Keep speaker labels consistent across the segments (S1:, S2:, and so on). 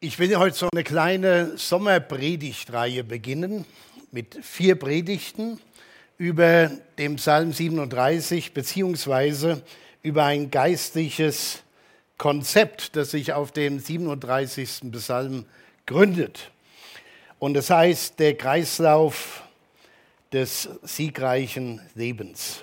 S1: Ich will heute so eine kleine Sommerpredigtreihe beginnen mit vier Predigten über den Psalm 37 beziehungsweise über ein geistliches Konzept, das sich auf dem 37. Psalm gründet. Und das heißt der Kreislauf des siegreichen Lebens.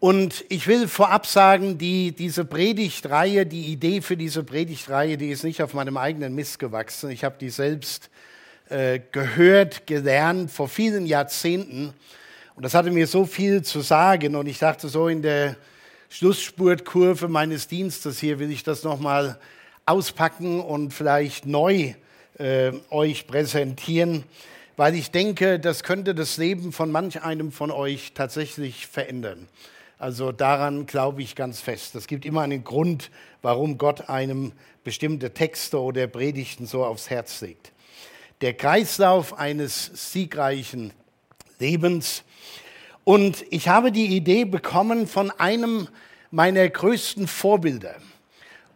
S1: Und ich will vorab sagen, die, diese Predigtreihe, die Idee für diese Predigtreihe, die ist nicht auf meinem eigenen Mist gewachsen. Ich habe die selbst äh, gehört, gelernt vor vielen Jahrzehnten. Und das hatte mir so viel zu sagen. Und ich dachte so in der Schlussspurtkurve meines Dienstes hier will ich das nochmal auspacken und vielleicht neu äh, euch präsentieren, weil ich denke, das könnte das Leben von manch einem von euch tatsächlich verändern. Also daran glaube ich ganz fest. Es gibt immer einen Grund, warum Gott einem bestimmte Texte oder Predigten so aufs Herz legt. Der Kreislauf eines siegreichen Lebens. Und ich habe die Idee bekommen von einem meiner größten Vorbilder.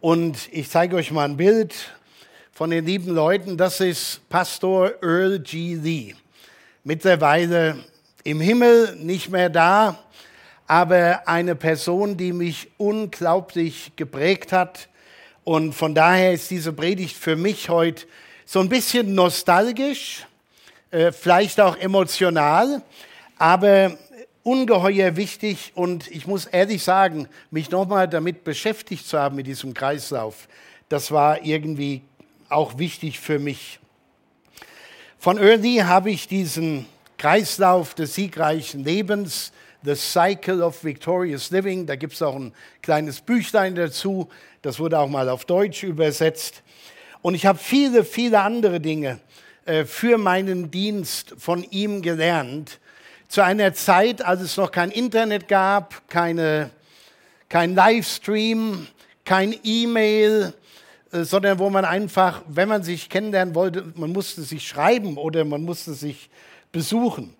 S1: Und ich zeige euch mal ein Bild von den lieben Leuten. Das ist Pastor Earl G. Lee. Mittlerweile im Himmel, nicht mehr da, aber eine Person, die mich unglaublich geprägt hat. Und von daher ist diese Predigt für mich heute so ein bisschen nostalgisch, äh, vielleicht auch emotional, aber ungeheuer wichtig. Und ich muss ehrlich sagen, mich nochmal damit beschäftigt zu haben, mit diesem Kreislauf, das war irgendwie auch wichtig für mich. Von Early habe ich diesen Kreislauf des siegreichen Lebens The Cycle of Victorious Living. Da gibt es auch ein kleines Büchlein dazu. Das wurde auch mal auf Deutsch übersetzt. Und ich habe viele, viele andere Dinge äh, für meinen Dienst von ihm gelernt. Zu einer Zeit, als es noch kein Internet gab, keine, kein Livestream, kein E-Mail, äh, sondern wo man einfach, wenn man sich kennenlernen wollte, man musste sich schreiben oder man musste sich besuchen.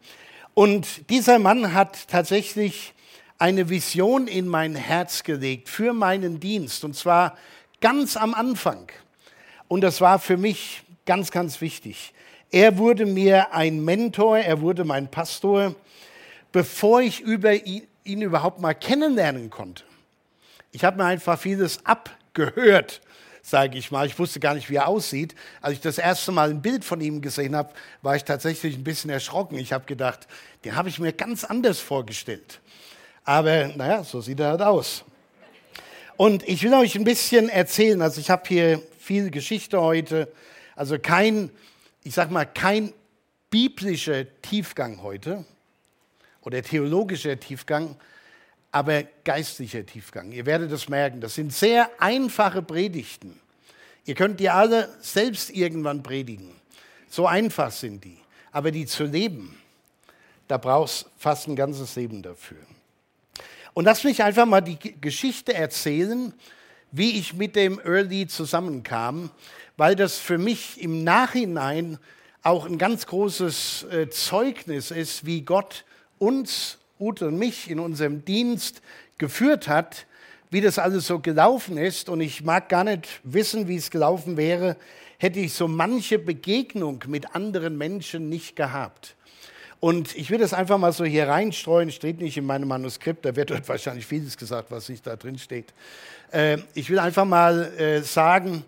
S1: Und dieser Mann hat tatsächlich eine Vision in mein Herz gelegt für meinen Dienst, und zwar ganz am Anfang. Und das war für mich ganz, ganz wichtig. Er wurde mir ein Mentor, er wurde mein Pastor, bevor ich über ihn, ihn überhaupt mal kennenlernen konnte. Ich habe mir einfach vieles abgehört sage ich mal. Ich wusste gar nicht, wie er aussieht. Als ich das erste Mal ein Bild von ihm gesehen habe, war ich tatsächlich ein bisschen erschrocken. Ich habe gedacht, den habe ich mir ganz anders vorgestellt. Aber naja, so sieht er halt aus. Und ich will euch ein bisschen erzählen. Also ich habe hier viel Geschichte heute. Also kein, ich sag mal, kein biblischer Tiefgang heute oder theologischer Tiefgang, aber geistlicher Tiefgang. Ihr werdet es merken, das sind sehr einfache Predigten. Ihr könnt die alle selbst irgendwann predigen. So einfach sind die. Aber die zu leben, da brauchst fast ein ganzes Leben dafür. Und lass mich einfach mal die Geschichte erzählen, wie ich mit dem Early zusammenkam, weil das für mich im Nachhinein auch ein ganz großes äh, Zeugnis ist, wie Gott uns Ute und mich in unserem Dienst geführt hat, wie das alles so gelaufen ist. Und ich mag gar nicht wissen, wie es gelaufen wäre, hätte ich so manche Begegnung mit anderen Menschen nicht gehabt. Und ich will das einfach mal so hier reinstreuen, steht nicht in meinem Manuskript, da wird dort wahrscheinlich vieles gesagt, was nicht da drin steht. Äh, ich will einfach mal äh, sagen,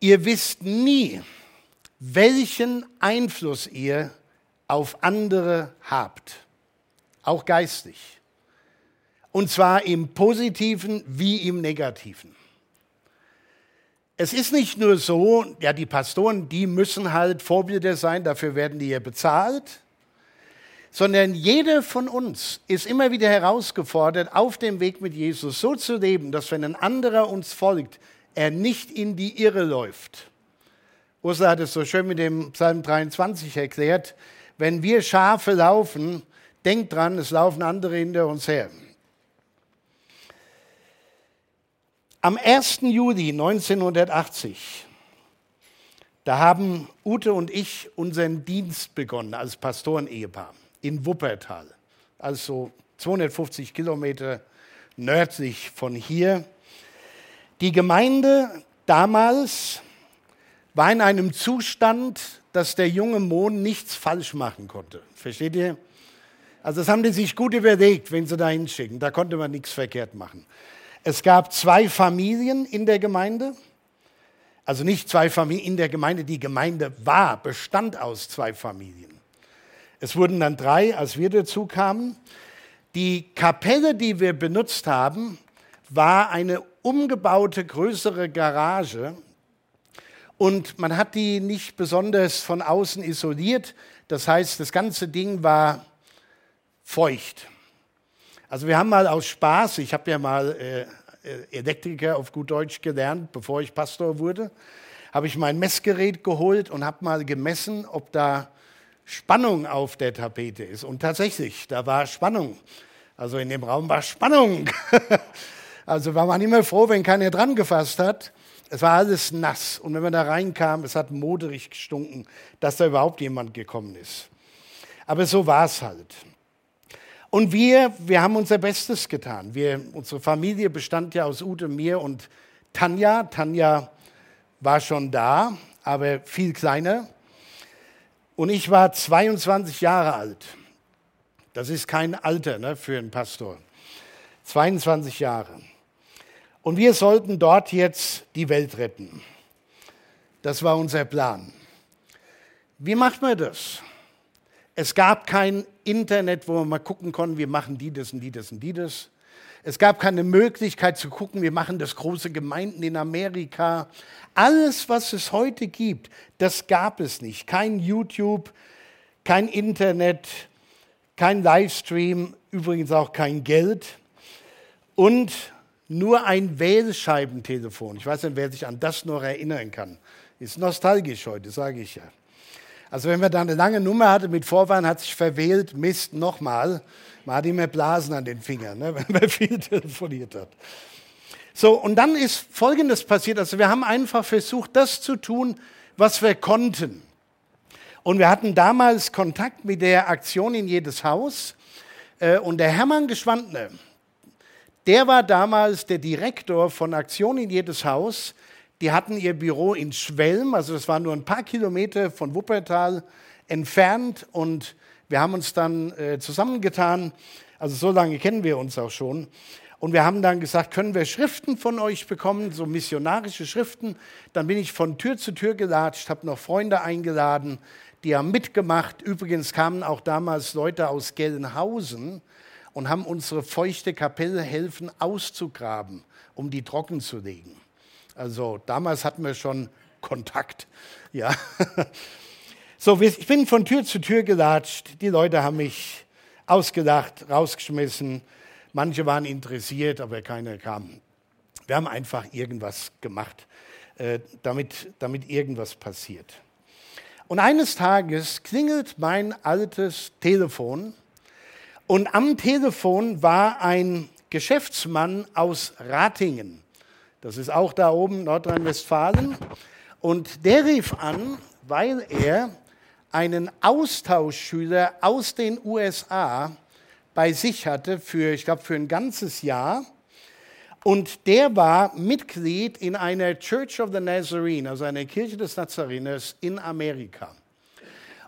S1: ihr wisst nie, welchen Einfluss ihr auf andere habt auch geistlich. Und zwar im positiven wie im negativen. Es ist nicht nur so, ja, die Pastoren, die müssen halt Vorbilder sein, dafür werden die ja bezahlt, sondern jeder von uns ist immer wieder herausgefordert, auf dem Weg mit Jesus so zu leben, dass wenn ein anderer uns folgt, er nicht in die Irre läuft. Ursula hat es so schön mit dem Psalm 23 erklärt, wenn wir Schafe laufen, Denkt dran, es laufen andere hinter uns her. Am 1. Juli 1980, da haben Ute und ich unseren Dienst begonnen als Pastorenehepaar in Wuppertal, also 250 Kilometer nördlich von hier. Die Gemeinde damals war in einem Zustand, dass der junge Mohn nichts falsch machen konnte. Versteht ihr? Also das haben die sich gut überlegt, wenn sie da hinschicken. Da konnte man nichts verkehrt machen. Es gab zwei Familien in der Gemeinde. Also nicht zwei Familien in der Gemeinde, die Gemeinde war, bestand aus zwei Familien. Es wurden dann drei, als wir dazu kamen. Die Kapelle, die wir benutzt haben, war eine umgebaute größere Garage und man hat die nicht besonders von außen isoliert. Das heißt, das ganze Ding war feucht. Also wir haben mal aus Spaß, ich habe ja mal äh, Elektriker auf gut Deutsch gelernt, bevor ich Pastor wurde, habe ich mein Messgerät geholt und habe mal gemessen, ob da Spannung auf der Tapete ist. Und tatsächlich, da war Spannung. Also in dem Raum war Spannung. also war man immer froh, wenn keiner dran gefasst hat. Es war alles nass. Und wenn man da reinkam, es hat moderig gestunken, dass da überhaupt jemand gekommen ist. Aber so war es halt. Und wir, wir haben unser Bestes getan. Wir, unsere Familie bestand ja aus Ute, mir und Tanja. Tanja war schon da, aber viel kleiner. Und ich war 22 Jahre alt. Das ist kein Alter ne, für einen Pastor. 22 Jahre. Und wir sollten dort jetzt die Welt retten. Das war unser Plan. Wie macht man das? Es gab kein Internet, wo man mal gucken konnte, wir machen die, das und die, das und die, das. Es gab keine Möglichkeit zu gucken, wir machen das große Gemeinden in Amerika. Alles, was es heute gibt, das gab es nicht. Kein YouTube, kein Internet, kein Livestream, übrigens auch kein Geld und nur ein Wählscheibentelefon. Ich weiß nicht, wer sich an das noch erinnern kann. Ist nostalgisch heute, sage ich ja. Also wenn man da eine lange Nummer hatte mit Vorwahlen, hat sich verwählt, Mist, nochmal. Man hat immer Blasen an den Fingern, ne, wenn man viel telefoniert hat. So, und dann ist Folgendes passiert. Also wir haben einfach versucht, das zu tun, was wir konnten. Und wir hatten damals Kontakt mit der Aktion in jedes Haus. Äh, und der Hermann Geschwandner, der war damals der Direktor von Aktion in jedes Haus die hatten ihr Büro in Schwelm, also das war nur ein paar Kilometer von Wuppertal entfernt. Und wir haben uns dann äh, zusammengetan. Also so lange kennen wir uns auch schon. Und wir haben dann gesagt, können wir Schriften von euch bekommen, so missionarische Schriften. Dann bin ich von Tür zu Tür gelatscht, habe noch Freunde eingeladen, die haben mitgemacht. Übrigens kamen auch damals Leute aus Gelnhausen und haben unsere feuchte Kapelle helfen auszugraben, um die trocken zu legen. Also damals hatten wir schon Kontakt. Ja. So, ich bin von Tür zu Tür gelatscht. Die Leute haben mich ausgelacht, rausgeschmissen. Manche waren interessiert, aber keiner kam. Wir haben einfach irgendwas gemacht, äh, damit, damit irgendwas passiert. Und eines Tages klingelt mein altes Telefon und am Telefon war ein Geschäftsmann aus Ratingen. Das ist auch da oben Nordrhein-Westfalen. Und der rief an, weil er einen Austauschschüler aus den USA bei sich hatte für, ich glaube, für ein ganzes Jahr. Und der war Mitglied in einer Church of the Nazarene, also einer Kirche des Nazareners in Amerika.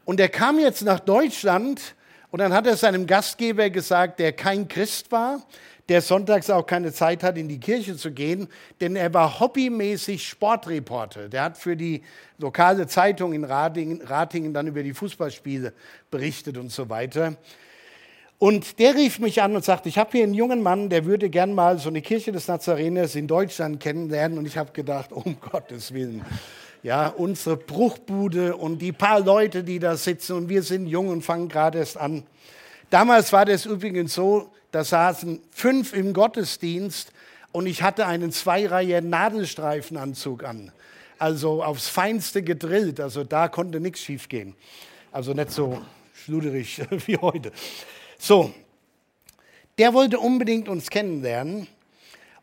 S1: Und er kam jetzt nach Deutschland und dann hat er seinem Gastgeber gesagt, der kein Christ war, der sonntags auch keine Zeit hat, in die Kirche zu gehen, denn er war hobbymäßig Sportreporter. Der hat für die lokale Zeitung in Ratingen, Ratingen dann über die Fußballspiele berichtet und so weiter. Und der rief mich an und sagte, ich habe hier einen jungen Mann, der würde gern mal so eine Kirche des Nazareners in Deutschland kennenlernen. Und ich habe gedacht, um Gottes Willen, ja, unsere Bruchbude und die paar Leute, die da sitzen und wir sind jung und fangen gerade erst an. Damals war das übrigens so, da saßen fünf im Gottesdienst und ich hatte einen Zweireihe Nadelstreifenanzug an. Also aufs Feinste gedrillt, also da konnte nichts schiefgehen. Also nicht so schluderig wie heute. So, der wollte unbedingt uns kennenlernen.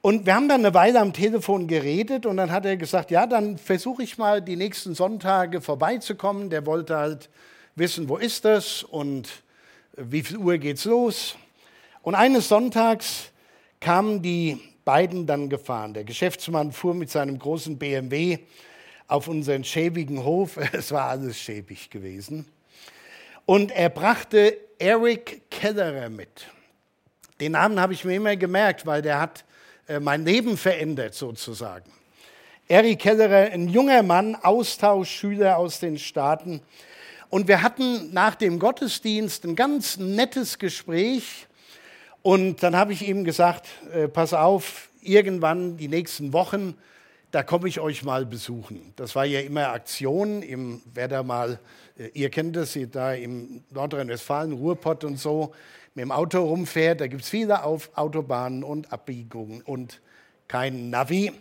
S1: Und wir haben dann eine Weile am Telefon geredet und dann hat er gesagt, ja, dann versuche ich mal die nächsten Sonntage vorbeizukommen. Der wollte halt wissen, wo ist das und wie viel Uhr geht's los. Und eines Sonntags kamen die beiden dann gefahren. Der Geschäftsmann fuhr mit seinem großen BMW auf unseren schäbigen Hof. Es war alles schäbig gewesen. Und er brachte Eric Kellerer mit. Den Namen habe ich mir immer gemerkt, weil der hat äh, mein Leben verändert sozusagen. Eric Kellerer, ein junger Mann, Austauschschüler aus den Staaten. Und wir hatten nach dem Gottesdienst ein ganz nettes Gespräch. Und dann habe ich ihm gesagt, äh, pass auf, irgendwann die nächsten Wochen, da komme ich euch mal besuchen. Das war ja immer Aktion, im, wer da mal, äh, ihr kennt das, da im Nordrhein-Westfalen, Ruhrpott und so, mit dem Auto rumfährt, da gibt es viele Auf Autobahnen und Abbiegungen und kein Navi.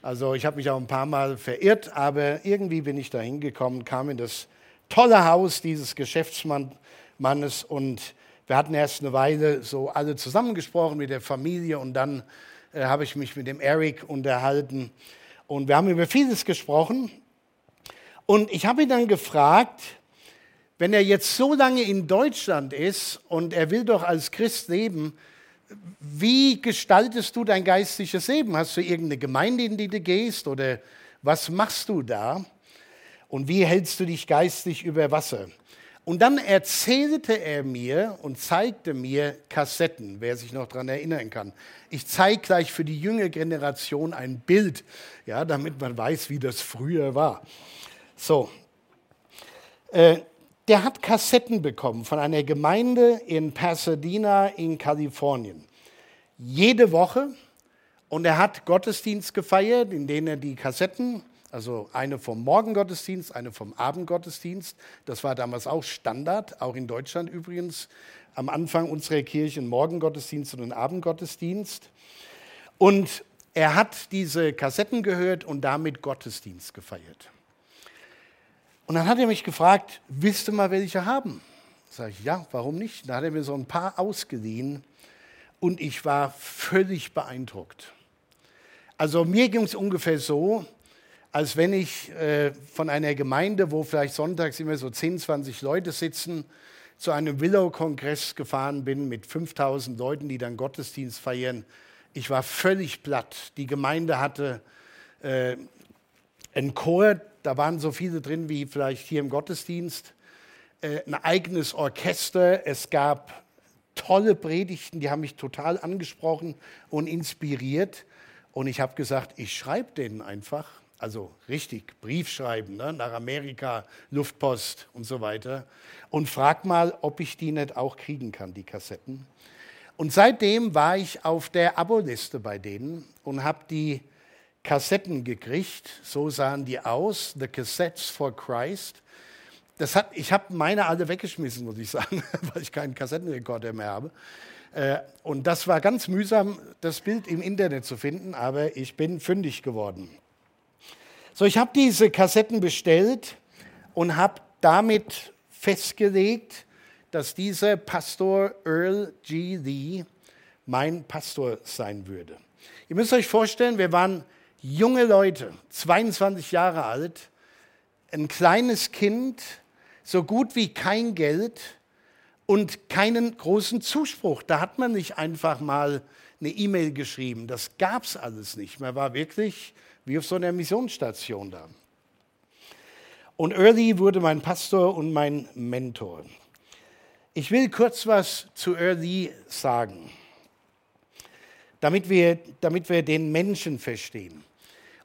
S1: Also ich habe mich auch ein paar Mal verirrt, aber irgendwie bin ich da hingekommen, kam in das tolle Haus dieses Geschäftsmannes und wir hatten erst eine Weile so alle zusammengesprochen mit der Familie und dann äh, habe ich mich mit dem Eric unterhalten und wir haben über vieles gesprochen. Und ich habe ihn dann gefragt, wenn er jetzt so lange in Deutschland ist und er will doch als Christ leben, wie gestaltest du dein geistliches Leben? Hast du irgendeine Gemeinde, in die du gehst oder was machst du da? Und wie hältst du dich geistlich über Wasser? Und dann erzählte er mir und zeigte mir Kassetten, wer sich noch daran erinnern kann. Ich zeige gleich für die junge Generation ein Bild, ja, damit man weiß, wie das früher war. So, äh, der hat Kassetten bekommen von einer Gemeinde in Pasadena in Kalifornien. Jede Woche. Und er hat Gottesdienst gefeiert, in denen er die Kassetten also eine vom Morgengottesdienst, eine vom Abendgottesdienst. Das war damals auch Standard, auch in Deutschland übrigens. Am Anfang unserer Kirche ein Morgengottesdienst und ein Abendgottesdienst. Und er hat diese Kassetten gehört und damit Gottesdienst gefeiert. Und dann hat er mich gefragt, willst du mal welche haben? Sag ich, ja, warum nicht? Da hat er mir so ein paar ausgeliehen und ich war völlig beeindruckt. Also mir ging es ungefähr so, als wenn ich äh, von einer Gemeinde, wo vielleicht sonntags immer so 10, 20 Leute sitzen, zu einem Willow-Kongress gefahren bin mit 5000 Leuten, die dann Gottesdienst feiern. Ich war völlig platt. Die Gemeinde hatte äh, einen Chor, da waren so viele drin wie vielleicht hier im Gottesdienst, äh, ein eigenes Orchester. Es gab tolle Predigten, die haben mich total angesprochen und inspiriert. Und ich habe gesagt, ich schreibe denen einfach also richtig Brief schreiben ne, nach Amerika, Luftpost und so weiter. Und frag mal, ob ich die nicht auch kriegen kann, die Kassetten. Und seitdem war ich auf der Aboliste bei denen und habe die Kassetten gekriegt. So sahen die aus, The Cassettes for Christ. Das hat, ich habe meine alle weggeschmissen, muss ich sagen, weil ich keinen Kassettenrekorder mehr habe. Äh, und das war ganz mühsam, das Bild im Internet zu finden, aber ich bin fündig geworden. So, ich habe diese Kassetten bestellt und habe damit festgelegt, dass dieser Pastor Earl G. Lee mein Pastor sein würde. Ihr müsst euch vorstellen, wir waren junge Leute, 22 Jahre alt, ein kleines Kind, so gut wie kein Geld und keinen großen Zuspruch. Da hat man nicht einfach mal eine E-Mail geschrieben. Das gab es alles nicht. Man war wirklich wie auf so einer Missionsstation da. Und Early wurde mein Pastor und mein Mentor. Ich will kurz was zu Early sagen, damit wir, damit wir den Menschen verstehen.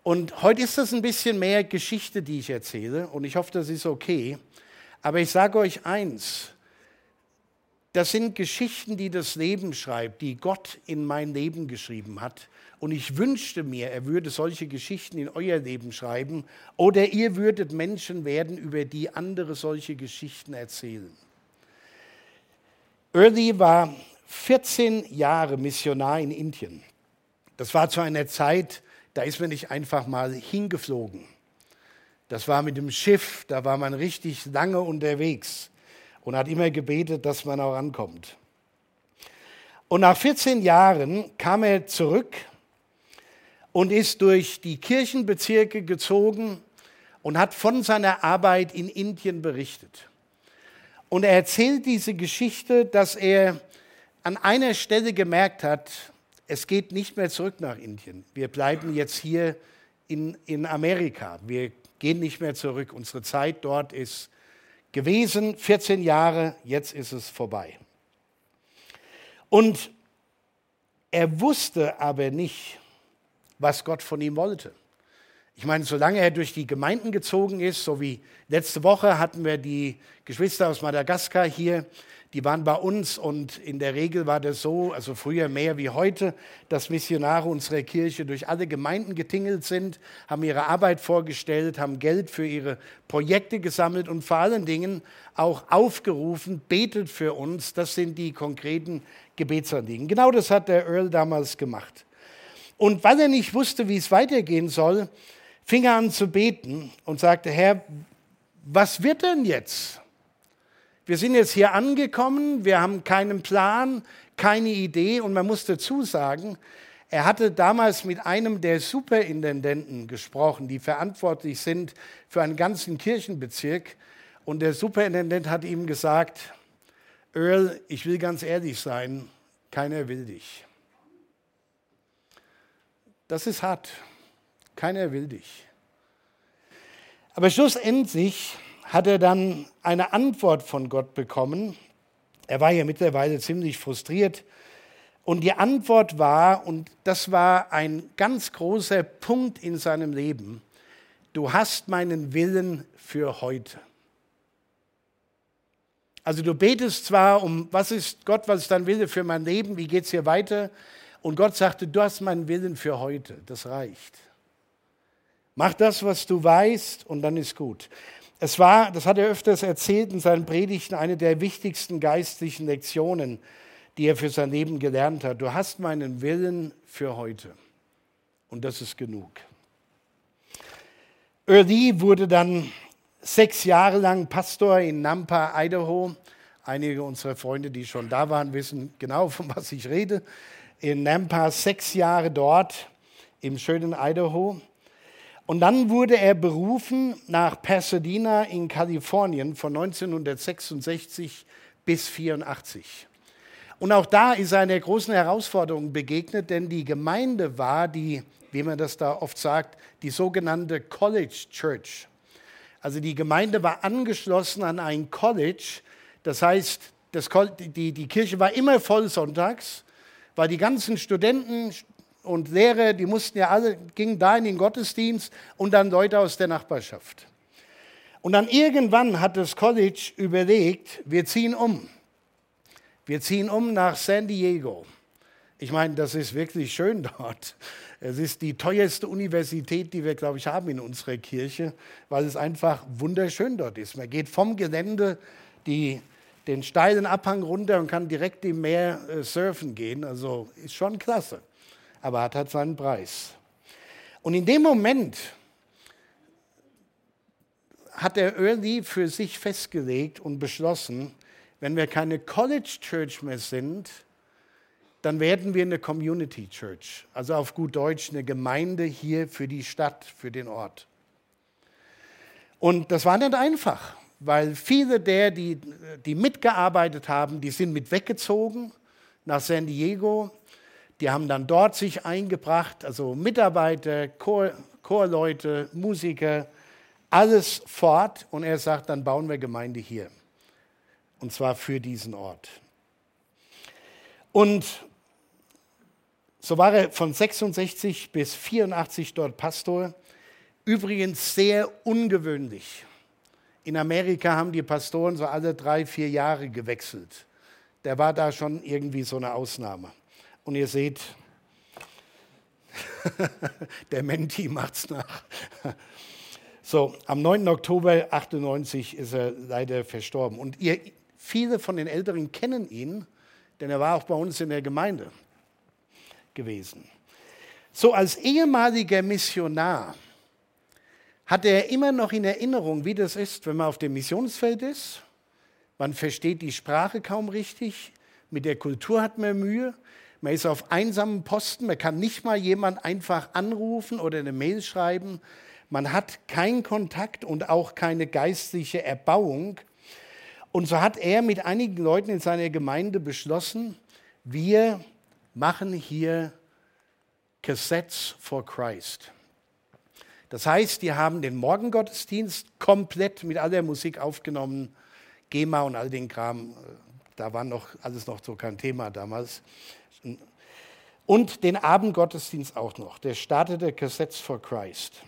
S1: Und heute ist das ein bisschen mehr Geschichte, die ich erzähle, und ich hoffe, das ist okay. Aber ich sage euch eins, das sind Geschichten, die das Leben schreibt, die Gott in mein Leben geschrieben hat. Und ich wünschte mir, er würde solche Geschichten in euer Leben schreiben oder ihr würdet Menschen werden, über die andere solche Geschichten erzählen. Early war 14 Jahre Missionar in Indien. Das war zu einer Zeit, da ist man nicht einfach mal hingeflogen. Das war mit dem Schiff, da war man richtig lange unterwegs und hat immer gebetet, dass man auch ankommt. Und nach 14 Jahren kam er zurück und ist durch die Kirchenbezirke gezogen und hat von seiner Arbeit in Indien berichtet. Und er erzählt diese Geschichte, dass er an einer Stelle gemerkt hat, es geht nicht mehr zurück nach Indien. Wir bleiben jetzt hier in, in Amerika. Wir gehen nicht mehr zurück. Unsere Zeit dort ist gewesen, 14 Jahre, jetzt ist es vorbei. Und er wusste aber nicht, was Gott von ihm wollte. Ich meine, solange er durch die Gemeinden gezogen ist, so wie letzte Woche hatten wir die Geschwister aus Madagaskar hier, die waren bei uns und in der Regel war das so, also früher mehr wie heute, dass Missionare unserer Kirche durch alle Gemeinden getingelt sind, haben ihre Arbeit vorgestellt, haben Geld für ihre Projekte gesammelt und vor allen Dingen auch aufgerufen, betet für uns. Das sind die konkreten Gebetsanliegen. Genau das hat der Earl damals gemacht. Und weil er nicht wusste, wie es weitergehen soll, fing er an zu beten und sagte, Herr, was wird denn jetzt? Wir sind jetzt hier angekommen, wir haben keinen Plan, keine Idee und man muss dazu sagen, er hatte damals mit einem der Superintendenten gesprochen, die verantwortlich sind für einen ganzen Kirchenbezirk. Und der Superintendent hat ihm gesagt, Earl, ich will ganz ehrlich sein, keiner will dich. Das ist hart. Keiner will dich. Aber schlussendlich hat er dann eine Antwort von Gott bekommen. Er war ja mittlerweile ziemlich frustriert. Und die Antwort war, und das war ein ganz großer Punkt in seinem Leben, du hast meinen Willen für heute. Also du betest zwar um, was ist Gott, was ist dein Wille für mein Leben, wie geht es hier weiter? Und Gott sagte, du hast meinen Willen für heute, das reicht. Mach das, was du weißt, und dann ist gut. Es war, das hat er öfters erzählt in seinen Predigten, eine der wichtigsten geistlichen Lektionen, die er für sein Leben gelernt hat. Du hast meinen Willen für heute. Und das ist genug. Early wurde dann sechs Jahre lang Pastor in Nampa, Idaho. Einige unserer Freunde, die schon da waren, wissen genau, von was ich rede. In Nampa sechs Jahre dort im schönen Idaho. Und dann wurde er berufen nach Pasadena in Kalifornien von 1966 bis 1984. Und auch da ist er einer großen Herausforderung begegnet, denn die Gemeinde war die, wie man das da oft sagt, die sogenannte College Church. Also die Gemeinde war angeschlossen an ein College. Das heißt, das, die, die Kirche war immer voll sonntags, weil die ganzen Studenten, und Lehrer, die mussten ja alle, gingen da in den Gottesdienst und dann Leute aus der Nachbarschaft. Und dann irgendwann hat das College überlegt, wir ziehen um. Wir ziehen um nach San Diego. Ich meine, das ist wirklich schön dort. Es ist die teuerste Universität, die wir, glaube ich, haben in unserer Kirche, weil es einfach wunderschön dort ist. Man geht vom Gelände die, den steilen Abhang runter und kann direkt im Meer äh, surfen gehen. Also ist schon klasse aber hat halt seinen Preis. Und in dem Moment hat der Early für sich festgelegt und beschlossen, wenn wir keine College Church mehr sind, dann werden wir eine Community Church, also auf gut Deutsch eine Gemeinde hier für die Stadt, für den Ort. Und das war nicht einfach, weil viele der, die, die mitgearbeitet haben, die sind mit weggezogen nach San Diego die haben dann dort sich eingebracht, also Mitarbeiter, Chor, Chorleute, Musiker, alles fort. Und er sagt, dann bauen wir Gemeinde hier. Und zwar für diesen Ort. Und so war er von 66 bis 84 dort Pastor. Übrigens sehr ungewöhnlich. In Amerika haben die Pastoren so alle drei, vier Jahre gewechselt. Der war da schon irgendwie so eine Ausnahme. Und ihr seht, der Menti macht's nach. So, am 9. Oktober 98 ist er leider verstorben. Und ihr, viele von den Älteren kennen ihn, denn er war auch bei uns in der Gemeinde gewesen. So als ehemaliger Missionar hatte er immer noch in Erinnerung, wie das ist, wenn man auf dem Missionsfeld ist. Man versteht die Sprache kaum richtig, mit der Kultur hat man Mühe. Man ist auf einsamen Posten, man kann nicht mal jemand einfach anrufen oder eine Mail schreiben. Man hat keinen Kontakt und auch keine geistliche Erbauung. Und so hat er mit einigen Leuten in seiner Gemeinde beschlossen, wir machen hier Cassettes for Christ. Das heißt, die haben den Morgengottesdienst komplett mit all der Musik aufgenommen, GEMA und all den Kram, da war noch alles noch so kein Thema damals. Und den Abendgottesdienst auch noch. Der startete Cassettes for Christ.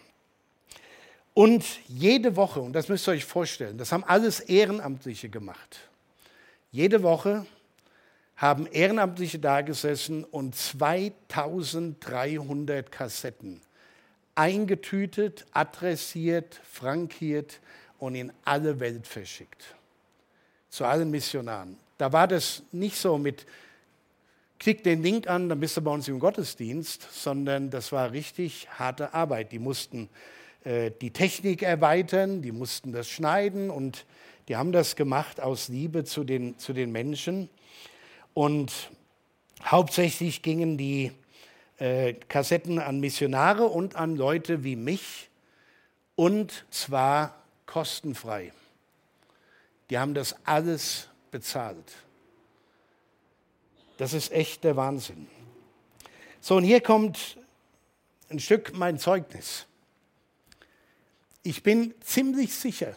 S1: Und jede Woche, und das müsst ihr euch vorstellen, das haben alles Ehrenamtliche gemacht. Jede Woche haben Ehrenamtliche da gesessen und 2300 Kassetten eingetütet, adressiert, frankiert und in alle Welt verschickt. Zu allen Missionaren. Da war das nicht so mit, klick den Link an, dann bist du bei uns im Gottesdienst, sondern das war richtig harte Arbeit. Die mussten äh, die Technik erweitern, die mussten das schneiden und die haben das gemacht aus Liebe zu den, zu den Menschen. Und hauptsächlich gingen die äh, Kassetten an Missionare und an Leute wie mich und zwar kostenfrei. Die haben das alles bezahlt. Das ist echt der Wahnsinn. So, und hier kommt ein Stück mein Zeugnis. Ich bin ziemlich sicher,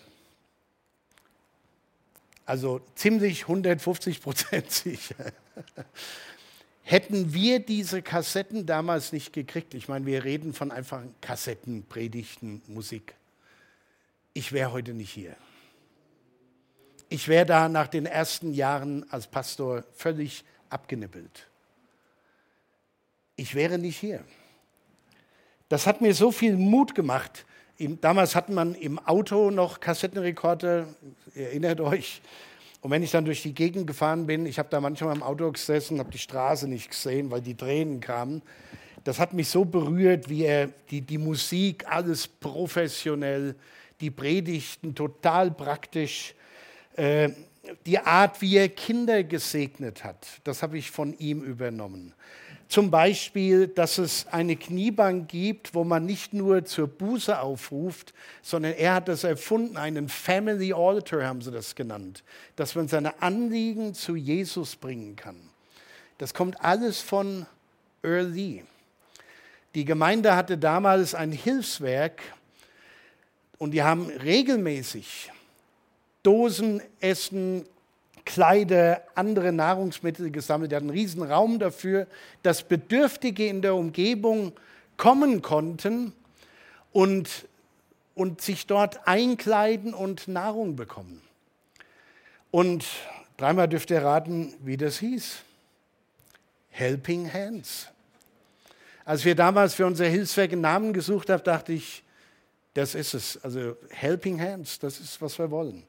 S1: also ziemlich 150 Prozent sicher, hätten wir diese Kassetten damals nicht gekriegt. Ich meine, wir reden von einfachen Kassetten, Predigten, Musik. Ich wäre heute nicht hier. Ich wäre da nach den ersten Jahren als Pastor völlig abgenippelt. Ich wäre nicht hier. Das hat mir so viel Mut gemacht, damals hat man im Auto noch Kassettenrekorder, erinnert euch. Und wenn ich dann durch die Gegend gefahren bin, ich habe da manchmal im Auto gesessen, habe die Straße nicht gesehen, weil die Tränen kamen. Das hat mich so berührt, wie er die, die Musik, alles professionell, die Predigten total praktisch, äh, die Art, wie er Kinder gesegnet hat, das habe ich von ihm übernommen. Zum Beispiel, dass es eine Kniebank gibt, wo man nicht nur zur Buße aufruft, sondern er hat das erfunden, einen Family Altar haben sie das genannt, dass man seine Anliegen zu Jesus bringen kann. Das kommt alles von Early. Die Gemeinde hatte damals ein Hilfswerk und die haben regelmäßig Dosen, Essen, Kleider, andere Nahrungsmittel gesammelt. Er hat einen riesen Raum dafür, dass Bedürftige in der Umgebung kommen konnten und, und sich dort einkleiden und Nahrung bekommen. Und dreimal dürft ihr raten, wie das hieß. Helping Hands. Als wir damals für unser Hilfswerk einen Namen gesucht haben, dachte ich, das ist es. Also Helping Hands, das ist, was wir wollen.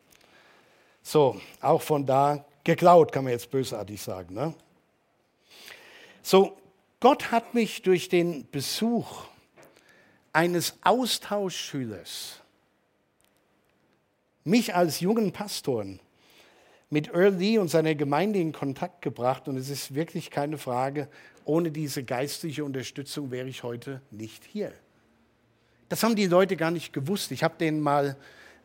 S1: So, auch von da geklaut, kann man jetzt bösartig sagen. Ne? So, Gott hat mich durch den Besuch eines Austauschschülers, mich als jungen Pastoren, mit Earl Lee und seiner Gemeinde in Kontakt gebracht. Und es ist wirklich keine Frage, ohne diese geistliche Unterstützung wäre ich heute nicht hier. Das haben die Leute gar nicht gewusst. Ich habe denen mal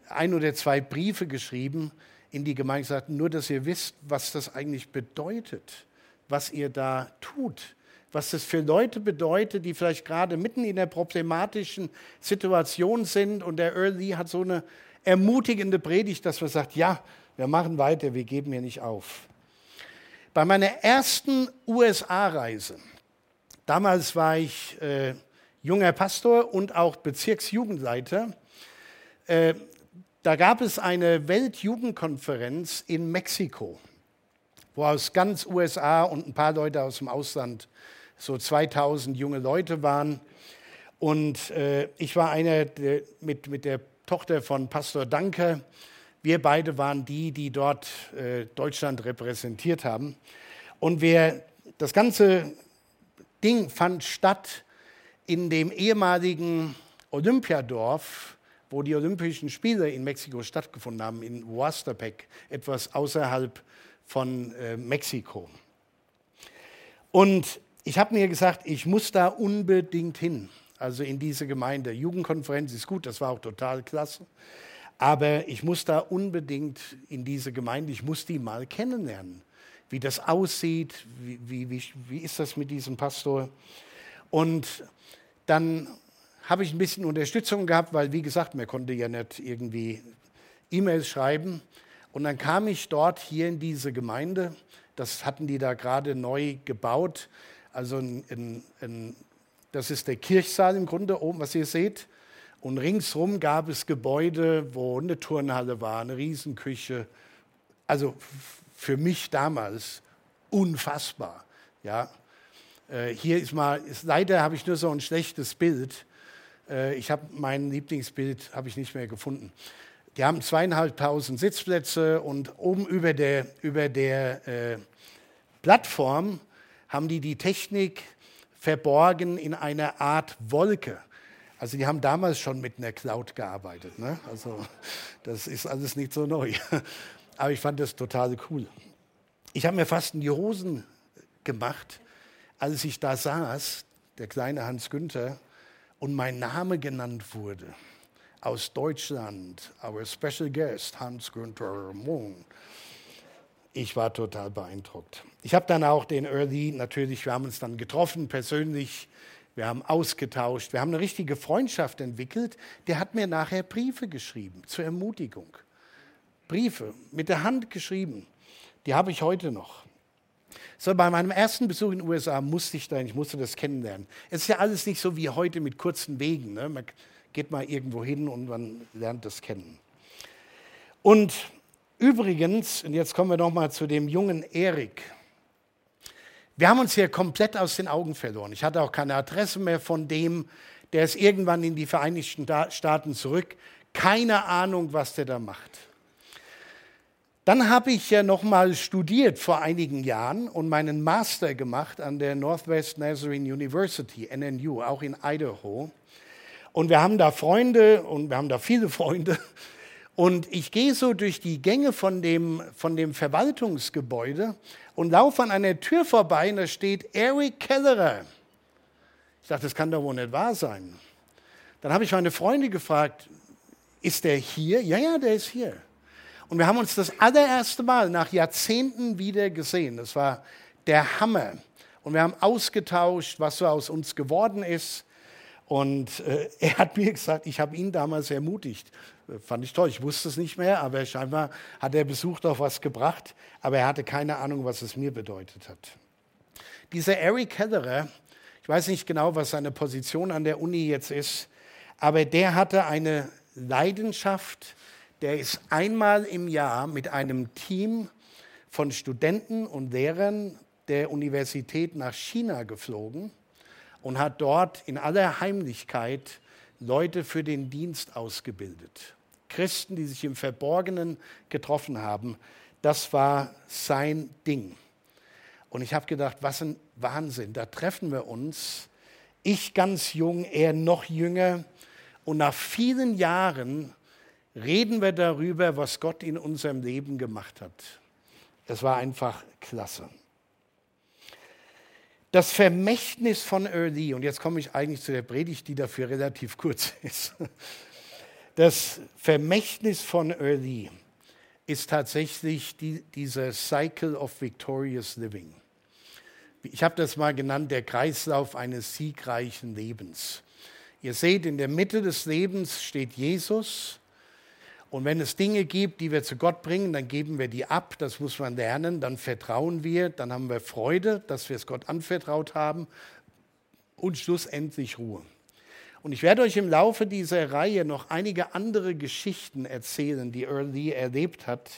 S1: ein oder zwei Briefe geschrieben in die Gemeinde gesagt, nur dass ihr wisst, was das eigentlich bedeutet, was ihr da tut, was das für Leute bedeutet, die vielleicht gerade mitten in der problematischen Situation sind. Und der Earl Lee hat so eine ermutigende Predigt, dass man sagt, ja, wir machen weiter, wir geben hier nicht auf. Bei meiner ersten USA-Reise, damals war ich äh, junger Pastor und auch Bezirksjugendleiter, äh, da gab es eine Weltjugendkonferenz in Mexiko, wo aus ganz USA und ein paar Leute aus dem Ausland, so 2000 junge Leute waren. Und äh, ich war einer der, mit, mit der Tochter von Pastor Danke. Wir beide waren die, die dort äh, Deutschland repräsentiert haben. Und wir, das ganze Ding fand statt in dem ehemaligen Olympiadorf wo die Olympischen Spiele in Mexiko stattgefunden haben, in Huastepec, etwas außerhalb von äh, Mexiko. Und ich habe mir gesagt, ich muss da unbedingt hin, also in diese Gemeinde. Jugendkonferenz ist gut, das war auch total klasse. Aber ich muss da unbedingt in diese Gemeinde, ich muss die mal kennenlernen. wie das aussieht, wie, wie, wie, wie ist das mit diesem Pastor. Und dann habe ich ein bisschen Unterstützung gehabt, weil, wie gesagt, man konnte ja nicht irgendwie E-Mails schreiben. Und dann kam ich dort hier in diese Gemeinde. Das hatten die da gerade neu gebaut. Also ein, ein, ein, das ist der Kirchsaal im Grunde oben, was ihr seht. Und ringsherum gab es Gebäude, wo eine Turnhalle war, eine Riesenküche. Also für mich damals unfassbar. Ja. Äh, hier ist mal, ist, leider habe ich nur so ein schlechtes Bild. Äh, ich habe mein Lieblingsbild habe ich nicht mehr gefunden. Die haben zweieinhalbtausend Sitzplätze und oben über der, über der äh, Plattform haben die die Technik verborgen in einer Art Wolke. Also die haben damals schon mit einer Cloud gearbeitet. Ne? Also das ist alles nicht so neu. Aber ich fand das total cool. Ich habe mir fast in die Hosen gemacht, als ich da saß, der kleine Hans Günther, und mein Name genannt wurde. Aus Deutschland, our special guest, Hans Günther Mohn. Ich war total beeindruckt. Ich habe dann auch den Early, natürlich, wir haben uns dann getroffen persönlich wir haben ausgetauscht, wir haben eine richtige Freundschaft entwickelt. Der hat mir nachher Briefe geschrieben zur Ermutigung. Briefe mit der Hand geschrieben. Die habe ich heute noch. So, bei meinem ersten Besuch in den USA musste ich dahin, ich musste das kennenlernen. Es ist ja alles nicht so wie heute mit kurzen Wegen. Ne? Man geht mal irgendwo hin und man lernt das kennen. Und übrigens, und jetzt kommen wir noch mal zu dem jungen Erik. Wir haben uns hier komplett aus den Augen verloren. Ich hatte auch keine Adresse mehr von dem, der ist irgendwann in die Vereinigten Staaten zurück. Keine Ahnung, was der da macht. Dann habe ich ja noch mal studiert vor einigen Jahren und meinen Master gemacht an der Northwest Nazarene University, NNU, auch in Idaho. Und wir haben da Freunde und wir haben da viele Freunde. Und ich gehe so durch die Gänge von dem, von dem Verwaltungsgebäude und laufe an einer Tür vorbei und da steht Eric Kellerer. Ich dachte, das kann doch wohl nicht wahr sein. Dann habe ich meine Freunde gefragt, ist der hier? Ja, ja, der ist hier. Und wir haben uns das allererste Mal nach Jahrzehnten wieder gesehen. Das war der Hammer. Und wir haben ausgetauscht, was so aus uns geworden ist. Und äh, er hat mir gesagt, ich habe ihn damals ermutigt. Fand ich toll. Ich wusste es nicht mehr, aber scheinbar hat der Besuch doch was gebracht. Aber er hatte keine Ahnung, was es mir bedeutet hat. Dieser Eric Kellerer, ich weiß nicht genau, was seine Position an der Uni jetzt ist, aber der hatte eine Leidenschaft. Der ist einmal im Jahr mit einem Team von Studenten und Lehrern der Universität nach China geflogen und hat dort in aller Heimlichkeit Leute für den Dienst ausgebildet. Christen, die sich im Verborgenen getroffen haben, das war sein Ding. Und ich habe gedacht, was ein Wahnsinn, da treffen wir uns. Ich ganz jung, er noch jünger. Und nach vielen Jahren reden wir darüber, was Gott in unserem Leben gemacht hat. Es war einfach klasse. Das Vermächtnis von Early, und jetzt komme ich eigentlich zu der Predigt, die dafür relativ kurz ist. Das Vermächtnis von Early ist tatsächlich die, dieser Cycle of Victorious Living. Ich habe das mal genannt, der Kreislauf eines siegreichen Lebens. Ihr seht, in der Mitte des Lebens steht Jesus. Und wenn es Dinge gibt, die wir zu Gott bringen, dann geben wir die ab. Das muss man lernen. Dann vertrauen wir. Dann haben wir Freude, dass wir es Gott anvertraut haben. Und schlussendlich Ruhe. Und ich werde euch im Laufe dieser Reihe noch einige andere Geschichten erzählen, die Earl Lee erlebt hat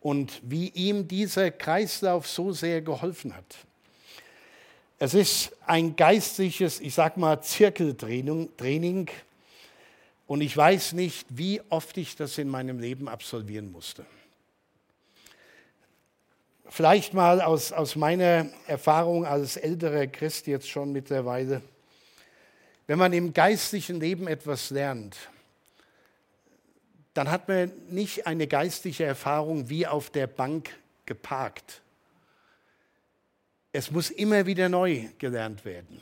S1: und wie ihm dieser Kreislauf so sehr geholfen hat. Es ist ein geistliches, ich sag mal, Zirkeltraining. Und ich weiß nicht, wie oft ich das in meinem Leben absolvieren musste. Vielleicht mal aus, aus meiner Erfahrung als älterer Christ jetzt schon mittlerweile. Wenn man im geistlichen Leben etwas lernt, dann hat man nicht eine geistliche Erfahrung wie auf der Bank geparkt. Es muss immer wieder neu gelernt werden,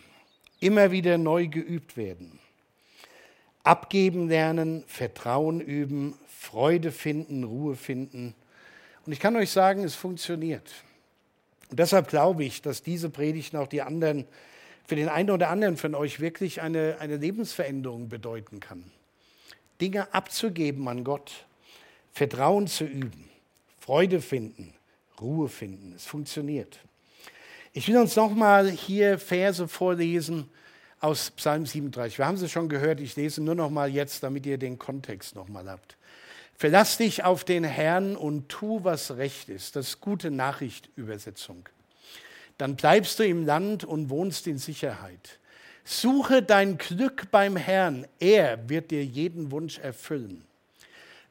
S1: immer wieder neu geübt werden. Abgeben lernen, Vertrauen üben, Freude finden, Ruhe finden. Und ich kann euch sagen, es funktioniert. Und deshalb glaube ich, dass diese Predigten auch die anderen, für den einen oder anderen von euch wirklich eine, eine Lebensveränderung bedeuten kann. Dinge abzugeben an Gott, Vertrauen zu üben, Freude finden, Ruhe finden. Es funktioniert. Ich will uns nochmal hier Verse vorlesen aus Psalm 37. Wir haben sie schon gehört, ich lese nur noch mal jetzt, damit ihr den Kontext noch mal habt. Verlass dich auf den Herrn und tu, was recht ist. Das ist gute Nachrichtübersetzung. Dann bleibst du im Land und wohnst in Sicherheit. Suche dein Glück beim Herrn, er wird dir jeden Wunsch erfüllen.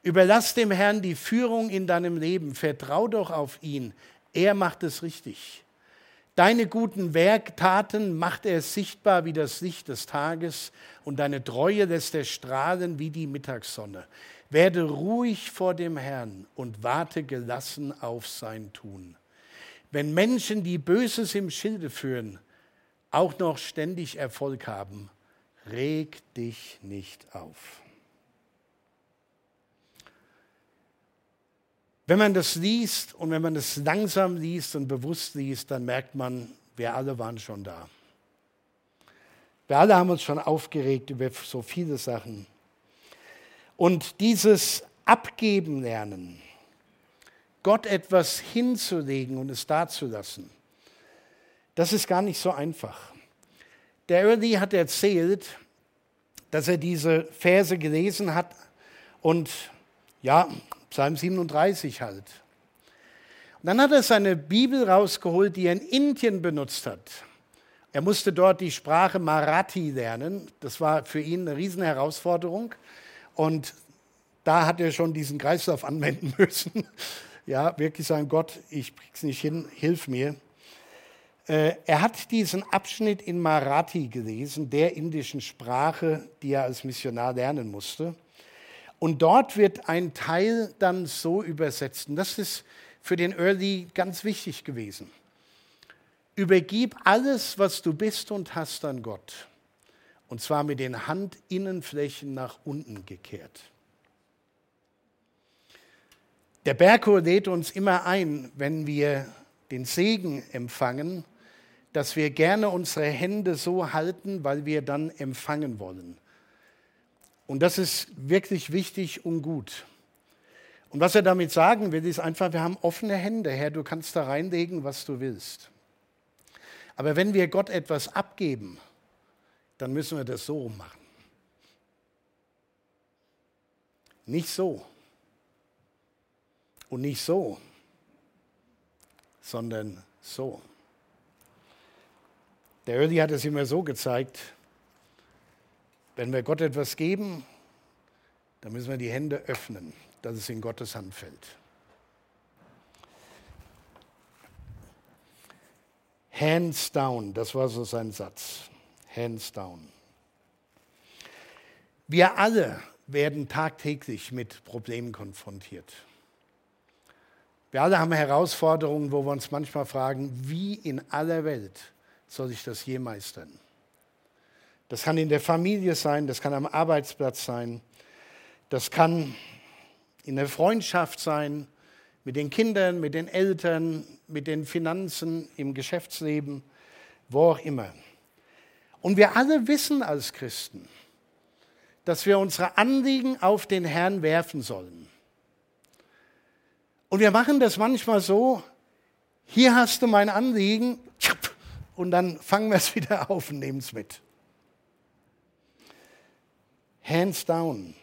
S1: Überlass dem Herrn die Führung in deinem Leben, vertrau doch auf ihn, er macht es richtig. Deine guten Werktaten macht er sichtbar wie das Licht des Tages und deine Treue lässt er strahlen wie die Mittagssonne. Werde ruhig vor dem Herrn und warte gelassen auf sein Tun. Wenn Menschen, die Böses im Schilde führen, auch noch ständig Erfolg haben, reg dich nicht auf. Wenn man das liest und wenn man es langsam liest und bewusst liest, dann merkt man, wir alle waren schon da. Wir alle haben uns schon aufgeregt über so viele Sachen. Und dieses Abgeben lernen, Gott etwas hinzulegen und es dazulassen, das ist gar nicht so einfach. Der Early hat erzählt, dass er diese Verse gelesen hat und ja, Psalm 37 halt. Und dann hat er seine Bibel rausgeholt, die er in Indien benutzt hat. Er musste dort die Sprache Marathi lernen. Das war für ihn eine Riesenherausforderung. Und da hat er schon diesen Kreislauf anwenden müssen. Ja, wirklich sagen, Gott, ich krieg's nicht hin, hilf mir. Äh, er hat diesen Abschnitt in Marathi gelesen, der indischen Sprache, die er als Missionar lernen musste. Und dort wird ein Teil dann so übersetzt. Und das ist für den Early ganz wichtig gewesen. Übergib alles, was du bist und hast an Gott. Und zwar mit den Handinnenflächen nach unten gekehrt. Der Bergchor lädt uns immer ein, wenn wir den Segen empfangen, dass wir gerne unsere Hände so halten, weil wir dann empfangen wollen. Und das ist wirklich wichtig und gut. Und was er damit sagen will, ist einfach, wir haben offene Hände, Herr, du kannst da reinlegen, was du willst. Aber wenn wir Gott etwas abgeben, dann müssen wir das so machen. Nicht so. Und nicht so, sondern so. Der Early hat es immer so gezeigt, wenn wir Gott etwas geben, dann müssen wir die Hände öffnen, dass es in Gottes Hand fällt. Hands down, das war so sein Satz. Hands down. Wir alle werden tagtäglich mit Problemen konfrontiert. Wir alle haben Herausforderungen, wo wir uns manchmal fragen, wie in aller Welt soll ich das je meistern? Das kann in der Familie sein, das kann am Arbeitsplatz sein, das kann in der Freundschaft sein, mit den Kindern, mit den Eltern, mit den Finanzen, im Geschäftsleben, wo auch immer. Und wir alle wissen als Christen, dass wir unsere Anliegen auf den Herrn werfen sollen. Und wir machen das manchmal so, hier hast du mein Anliegen, und dann fangen wir es wieder auf und nehmen es mit. Hands down.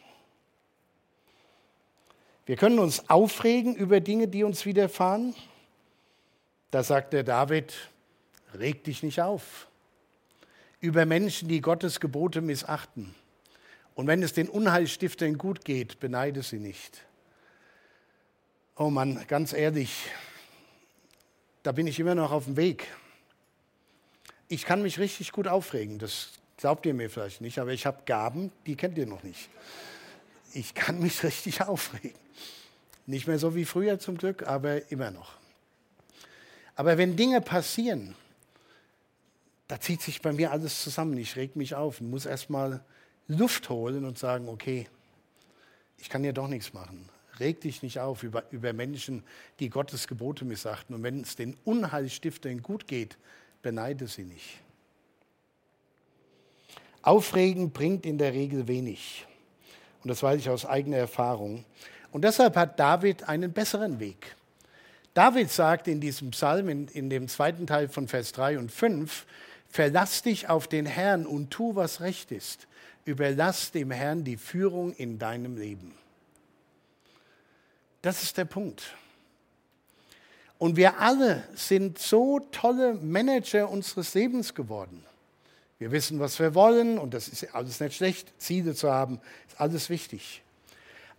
S1: Wir können uns aufregen über Dinge, die uns widerfahren. Da sagt der David, reg dich nicht auf. Über Menschen, die Gottes Gebote missachten. Und wenn es den Unheilstiftern gut geht, beneide sie nicht. Oh Mann, ganz ehrlich, da bin ich immer noch auf dem Weg. Ich kann mich richtig gut aufregen, das Glaubt ihr mir vielleicht nicht, aber ich habe Gaben, die kennt ihr noch nicht. Ich kann mich richtig aufregen. Nicht mehr so wie früher zum Glück, aber immer noch. Aber wenn Dinge passieren, da zieht sich bei mir alles zusammen. Ich reg mich auf und muss erstmal Luft holen und sagen, okay, ich kann hier doch nichts machen. Reg dich nicht auf über, über Menschen, die Gottes Gebote missachten. Und wenn es den Unheilstiftern gut geht, beneide sie nicht. Aufregen bringt in der Regel wenig. Und das weiß ich aus eigener Erfahrung. Und deshalb hat David einen besseren Weg. David sagt in diesem Psalm, in, in dem zweiten Teil von Vers 3 und 5, verlass dich auf den Herrn und tu, was recht ist. Überlass dem Herrn die Führung in deinem Leben. Das ist der Punkt. Und wir alle sind so tolle Manager unseres Lebens geworden. Wir wissen, was wir wollen und das ist alles nicht schlecht. Ziele zu haben, ist alles wichtig.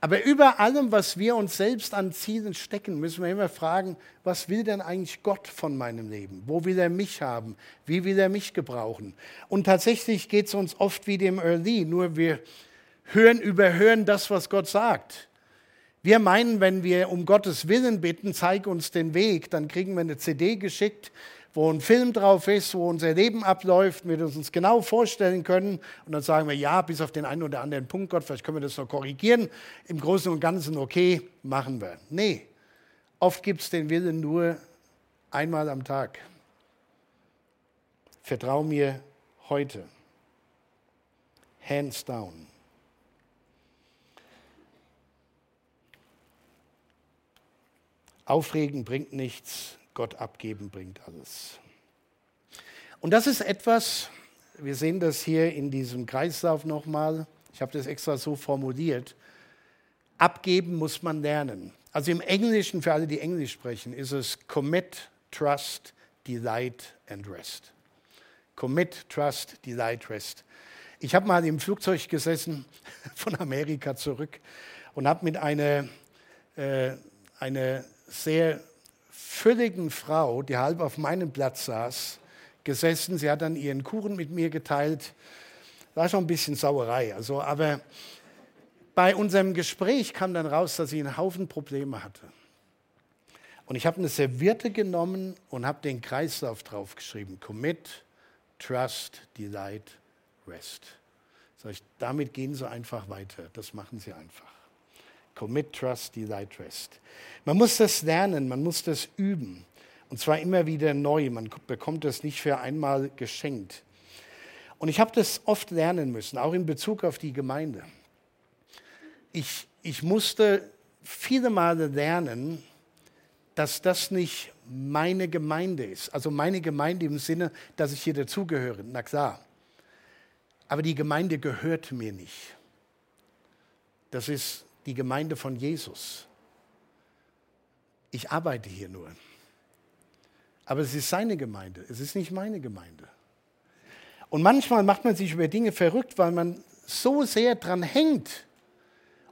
S1: Aber über allem, was wir uns selbst an Zielen stecken, müssen wir immer fragen, was will denn eigentlich Gott von meinem Leben? Wo will er mich haben? Wie will er mich gebrauchen? Und tatsächlich geht es uns oft wie dem Early, nur wir hören, überhören das, was Gott sagt. Wir meinen, wenn wir um Gottes Willen bitten, zeig uns den Weg, dann kriegen wir eine CD geschickt, wo ein Film drauf ist, wo unser Leben abläuft, wir uns genau vorstellen können. Und dann sagen wir, ja, bis auf den einen oder anderen Punkt, Gott, vielleicht können wir das noch korrigieren. Im Großen und Ganzen, okay, machen wir. Nee, oft gibt es den Willen nur einmal am Tag. Vertrau mir heute. Hands down. Aufregen bringt nichts, Gott abgeben bringt alles. Und das ist etwas, wir sehen das hier in diesem Kreislauf nochmal, ich habe das extra so formuliert, abgeben muss man lernen. Also im Englischen, für alle, die Englisch sprechen, ist es Commit, Trust, Delight and Rest. Commit, Trust, Delight, Rest. Ich habe mal im Flugzeug gesessen, von Amerika zurück, und habe mit einer, äh, einer sehr fülligen Frau, die halb auf meinem Platz saß, gesessen. Sie hat dann ihren Kuchen mit mir geteilt. War schon ein bisschen Sauerei. Also, aber bei unserem Gespräch kam dann raus, dass sie einen Haufen Probleme hatte. Und ich habe eine Serviette genommen und habe den Kreislauf draufgeschrieben. Commit, Trust, Delight, Rest. Sag ich, damit gehen Sie einfach weiter. Das machen Sie einfach. Commit, Trust, Delight, Rest. Man muss das lernen, man muss das üben. Und zwar immer wieder neu. Man bekommt das nicht für einmal geschenkt. Und ich habe das oft lernen müssen, auch in Bezug auf die Gemeinde. Ich, ich musste viele Male lernen, dass das nicht meine Gemeinde ist. Also meine Gemeinde im Sinne, dass ich hier dazugehöre. Na klar. Aber die Gemeinde gehört mir nicht. Das ist die Gemeinde von Jesus. Ich arbeite hier nur. Aber es ist seine Gemeinde, es ist nicht meine Gemeinde. Und manchmal macht man sich über Dinge verrückt, weil man so sehr dran hängt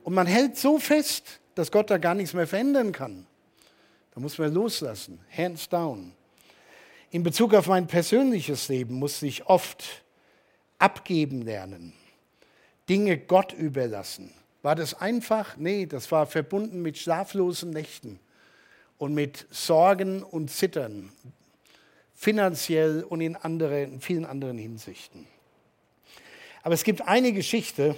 S1: und man hält so fest, dass Gott da gar nichts mehr verändern kann. Da muss man loslassen, hands down. In Bezug auf mein persönliches Leben musste ich oft abgeben lernen, Dinge Gott überlassen. War das einfach? Nee, das war verbunden mit schlaflosen Nächten und mit Sorgen und Zittern, finanziell und in, andere, in vielen anderen Hinsichten. Aber es gibt eine Geschichte,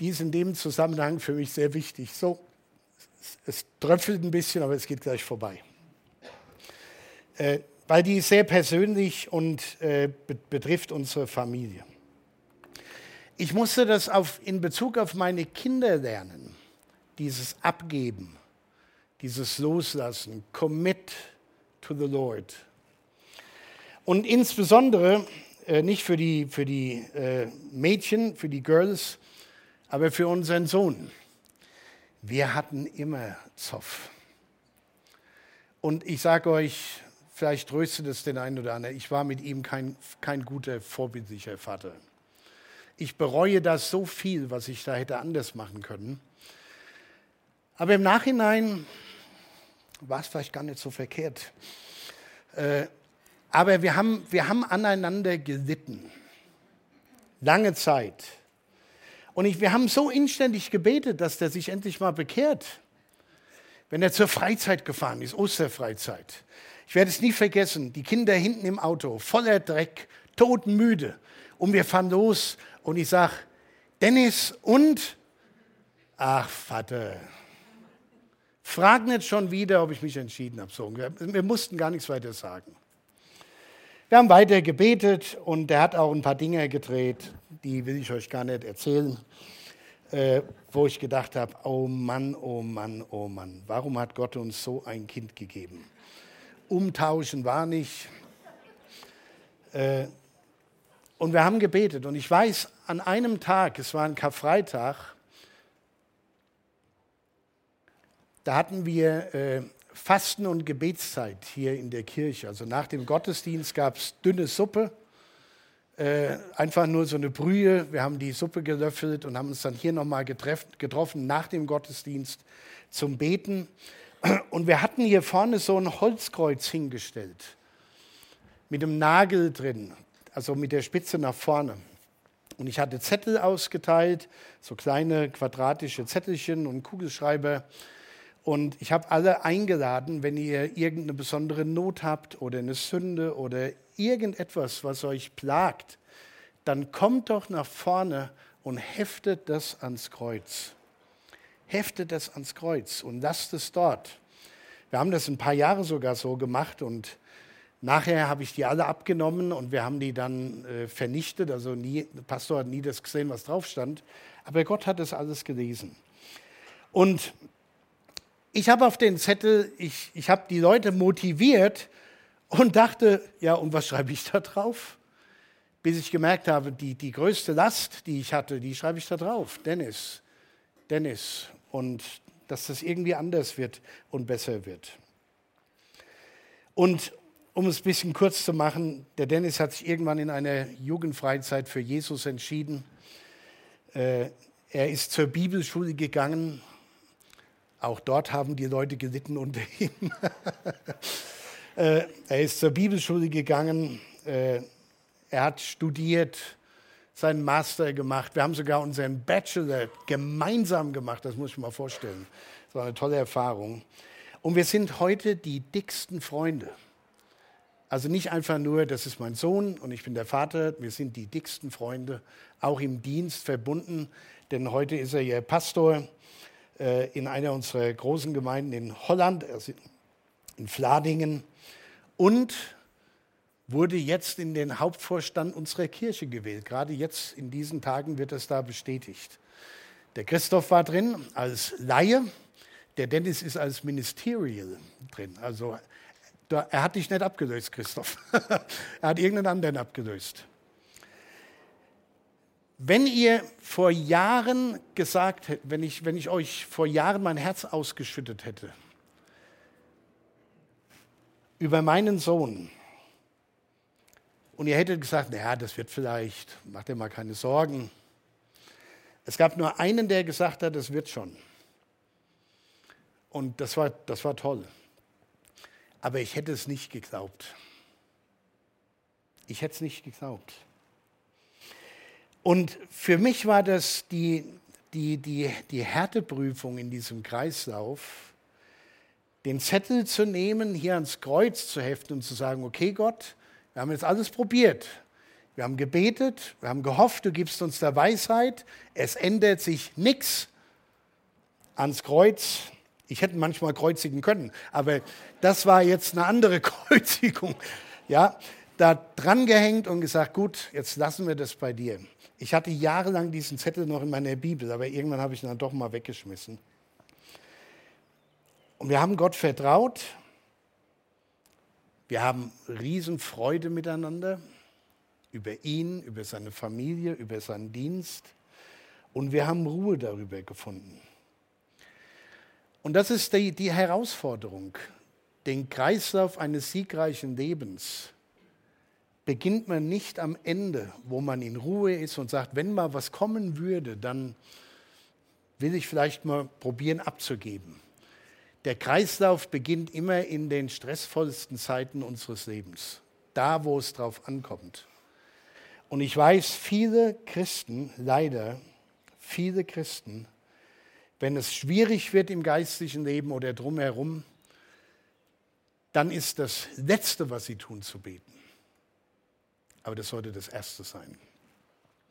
S1: die ist in dem Zusammenhang für mich sehr wichtig. So, es tröpfelt ein bisschen, aber es geht gleich vorbei. Äh, weil die ist sehr persönlich und äh, betrifft unsere Familie. Ich musste das auf, in Bezug auf meine Kinder lernen, dieses Abgeben, dieses Loslassen, Commit to the Lord. Und insbesondere äh, nicht für die, für die äh, Mädchen, für die Girls, aber für unseren Sohn. Wir hatten immer Zoff. Und ich sage euch, vielleicht tröstet es den einen oder anderen, ich war mit ihm kein, kein guter, vorbildlicher Vater. Ich bereue das so viel, was ich da hätte anders machen können. Aber im Nachhinein war es vielleicht gar nicht so verkehrt. Äh, aber wir haben, wir haben aneinander gelitten. Lange Zeit. Und ich, wir haben so inständig gebetet, dass der sich endlich mal bekehrt. Wenn er zur Freizeit gefahren ist, Osterfreizeit. Ich werde es nie vergessen, die Kinder hinten im Auto, voller Dreck, todmüde. Und wir fahren los und ich sage, Dennis und, ach Vater, frag nicht schon wieder, ob ich mich entschieden habe. So, wir mussten gar nichts weiter sagen. Wir haben weiter gebetet und er hat auch ein paar Dinge gedreht, die will ich euch gar nicht erzählen, äh, wo ich gedacht habe, oh Mann, oh Mann, oh Mann, warum hat Gott uns so ein Kind gegeben? Umtauschen war nicht. Äh, und wir haben gebetet und ich weiß, an einem Tag, es war ein Karfreitag, da hatten wir äh, Fasten- und Gebetszeit hier in der Kirche. Also nach dem Gottesdienst gab es dünne Suppe, äh, einfach nur so eine Brühe. Wir haben die Suppe gelöffelt und haben uns dann hier nochmal getroffen nach dem Gottesdienst zum Beten. Und wir hatten hier vorne so ein Holzkreuz hingestellt mit einem Nagel drin, also mit der Spitze nach vorne. Und ich hatte Zettel ausgeteilt, so kleine quadratische Zettelchen und Kugelschreiber. Und ich habe alle eingeladen, wenn ihr irgendeine besondere Not habt oder eine Sünde oder irgendetwas, was euch plagt, dann kommt doch nach vorne und heftet das ans Kreuz. Heftet das ans Kreuz und lasst es dort. Wir haben das ein paar Jahre sogar so gemacht und nachher habe ich die alle abgenommen und wir haben die dann äh, vernichtet. Also nie, der Pastor hat nie das gesehen, was drauf stand. Aber Gott hat das alles gelesen. Und ich habe auf den Zettel, ich, ich habe die Leute motiviert und dachte, ja, und was schreibe ich da drauf? Bis ich gemerkt habe, die, die größte Last, die ich hatte, die schreibe ich da drauf. Dennis, Dennis. Und dass das irgendwie anders wird und besser wird. Und um es ein bisschen kurz zu machen, der Dennis hat sich irgendwann in einer Jugendfreizeit für Jesus entschieden. Äh, er ist zur Bibelschule gegangen, auch dort haben die Leute gelitten unter ihm. Äh, er ist zur Bibelschule gegangen. Äh, er hat studiert, seinen Master gemacht. Wir haben sogar unseren Bachelor gemeinsam gemacht. Das muss ich mal vorstellen. Das war eine tolle Erfahrung. Und wir sind heute die dicksten Freunde. Also nicht einfach nur, das ist mein Sohn und ich bin der Vater. Wir sind die dicksten Freunde, auch im Dienst verbunden. Denn heute ist er ja Pastor äh, in einer unserer großen Gemeinden in Holland, also in Fladingen, und wurde jetzt in den Hauptvorstand unserer Kirche gewählt. Gerade jetzt in diesen Tagen wird das da bestätigt. Der Christoph war drin als Laie, der Dennis ist als Ministerial drin. Also er hat dich nicht abgelöst, Christoph. er hat irgendeinen anderen abgelöst. Wenn ihr vor Jahren gesagt hättet, wenn ich, wenn ich euch vor Jahren mein Herz ausgeschüttet hätte über meinen Sohn und ihr hättet gesagt, naja, das wird vielleicht, macht dir mal keine Sorgen. Es gab nur einen, der gesagt hat, das wird schon. Und das war, das war toll. Aber ich hätte es nicht geglaubt. Ich hätte es nicht geglaubt. Und für mich war das die, die, die, die Härteprüfung in diesem Kreislauf, den Zettel zu nehmen, hier ans Kreuz zu heften und zu sagen, okay Gott, wir haben jetzt alles probiert. Wir haben gebetet, wir haben gehofft, du gibst uns der Weisheit. Es ändert sich nichts ans Kreuz. Ich hätte manchmal kreuzigen können, aber das war jetzt eine andere Kreuzigung. Ja, da dran gehängt und gesagt, gut, jetzt lassen wir das bei dir. Ich hatte jahrelang diesen Zettel noch in meiner Bibel, aber irgendwann habe ich ihn dann doch mal weggeschmissen. Und wir haben Gott vertraut. Wir haben Riesenfreude miteinander über ihn, über seine Familie, über seinen Dienst. Und wir haben Ruhe darüber gefunden. Und das ist die, die Herausforderung, den Kreislauf eines siegreichen Lebens beginnt man nicht am Ende, wo man in Ruhe ist und sagt, wenn mal was kommen würde, dann will ich vielleicht mal probieren abzugeben. Der Kreislauf beginnt immer in den stressvollsten Zeiten unseres Lebens, da wo es drauf ankommt. Und ich weiß, viele Christen, leider, viele Christen, wenn es schwierig wird im geistlichen Leben oder drumherum, dann ist das Letzte, was sie tun, zu beten. Aber das sollte das Erste sein.